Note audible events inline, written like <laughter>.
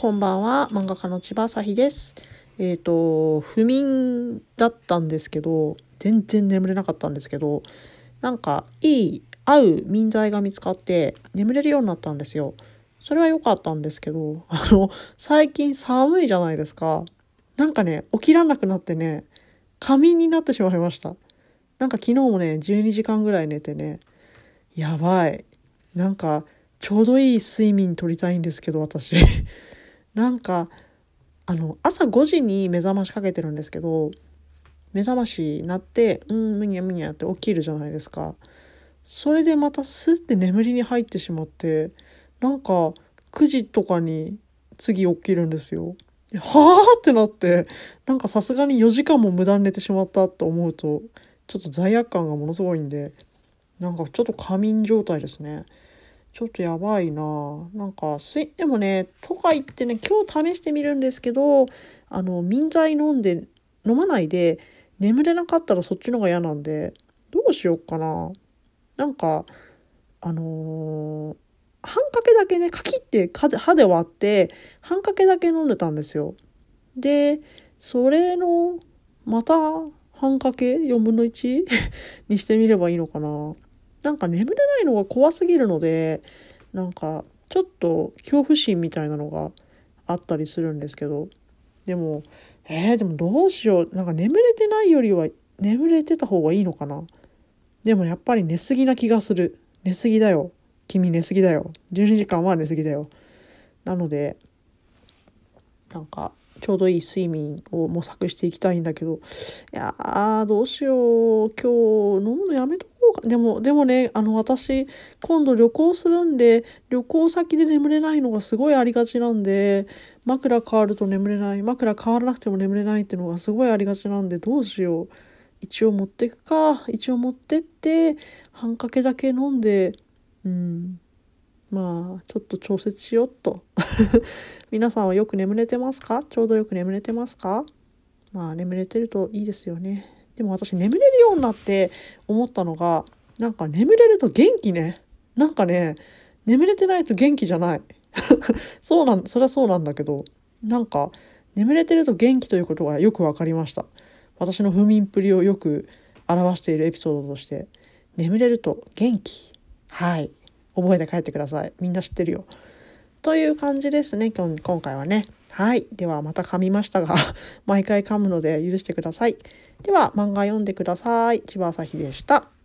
こんばんは。漫画家の千葉朝日です。えっ、と、不眠だったんですけど、全然眠れなかったんですけど、なんか、いい、合う眠剤が見つかって、眠れるようになったんですよ。それは良かったんですけど、<laughs> あの、最近寒いじゃないですか。なんかね、起きらなくなってね、仮眠になってしまいました。なんか昨日もね、12時間ぐらい寝てね、やばい。なんか、ちょうどいい睡眠取りたいんですけど、私。なんか、あの、朝5時に目覚ましかけてるんですけど、目覚まし鳴って、うん、むにゃむにゃって起きるじゃないですか。それでまたスッて眠りに入ってしまって、なんか、9時とかに次起きるんですよ。はあってなって、なんかさすがに4時間も無駄に寝てしまったと思うと、ちょっと罪悪感がものすごいんで、なんかちょっと仮眠状態ですね。ちょっとやばいな。なんかすいでもねとか言ってね今日試してみるんですけどあの眠剤飲んで飲まないで眠れなかったらそっちの方が嫌なんでどうしようかな。なんかあのー半かけだけねカキって歯で割って半かけだけ飲んでたんですよ。でそれのまた半かけ4分の1 <laughs> にしてみればいいのかな。なんか眠れないのが怖すぎるのでなんかちょっと恐怖心みたいなのがあったりするんですけどでもえー、でもどうしようなんか眠れてないよりは眠れてた方がいいのかな。でもやっぱり寝すぎな気がする。寝すぎだよ。君寝すぎだよ。12時間は寝すぎだよ。なのでなんかちょうどいい睡眠を模索していきたいんだけどいやーどうしよう。今日飲むのやめとこう。かでもでもねあの私今度旅行するんで旅行先で眠れないのがすごいありがちなんで枕変わると眠れない枕変わらなくても眠れないっていうのがすごいありがちなんでどうしよう。一応持ってくか。一応持ってって半かけだけ飲んでうん。まあちょっと調節しよっと。<laughs> 皆さんはよく眠れてますか？ちょうどよく眠れてますか？まあ眠れてるといいですよね。でも私眠れるようになって思ったのがなんか眠れると元気ね。なんかね眠れてないと元気じゃない。<laughs> そうなんそれはそうなんだけどなんか眠れてると元気ということがよく分かりました。私の不眠っぷりをよく表しているエピソードとして眠れると元気。はい。覚えて帰ってください。みんな知ってるよ。という感じですね今日今回はね。はい。ではまた噛みましたが <laughs> 毎回噛むので許してください。では漫画読んでください。千葉朝日でした。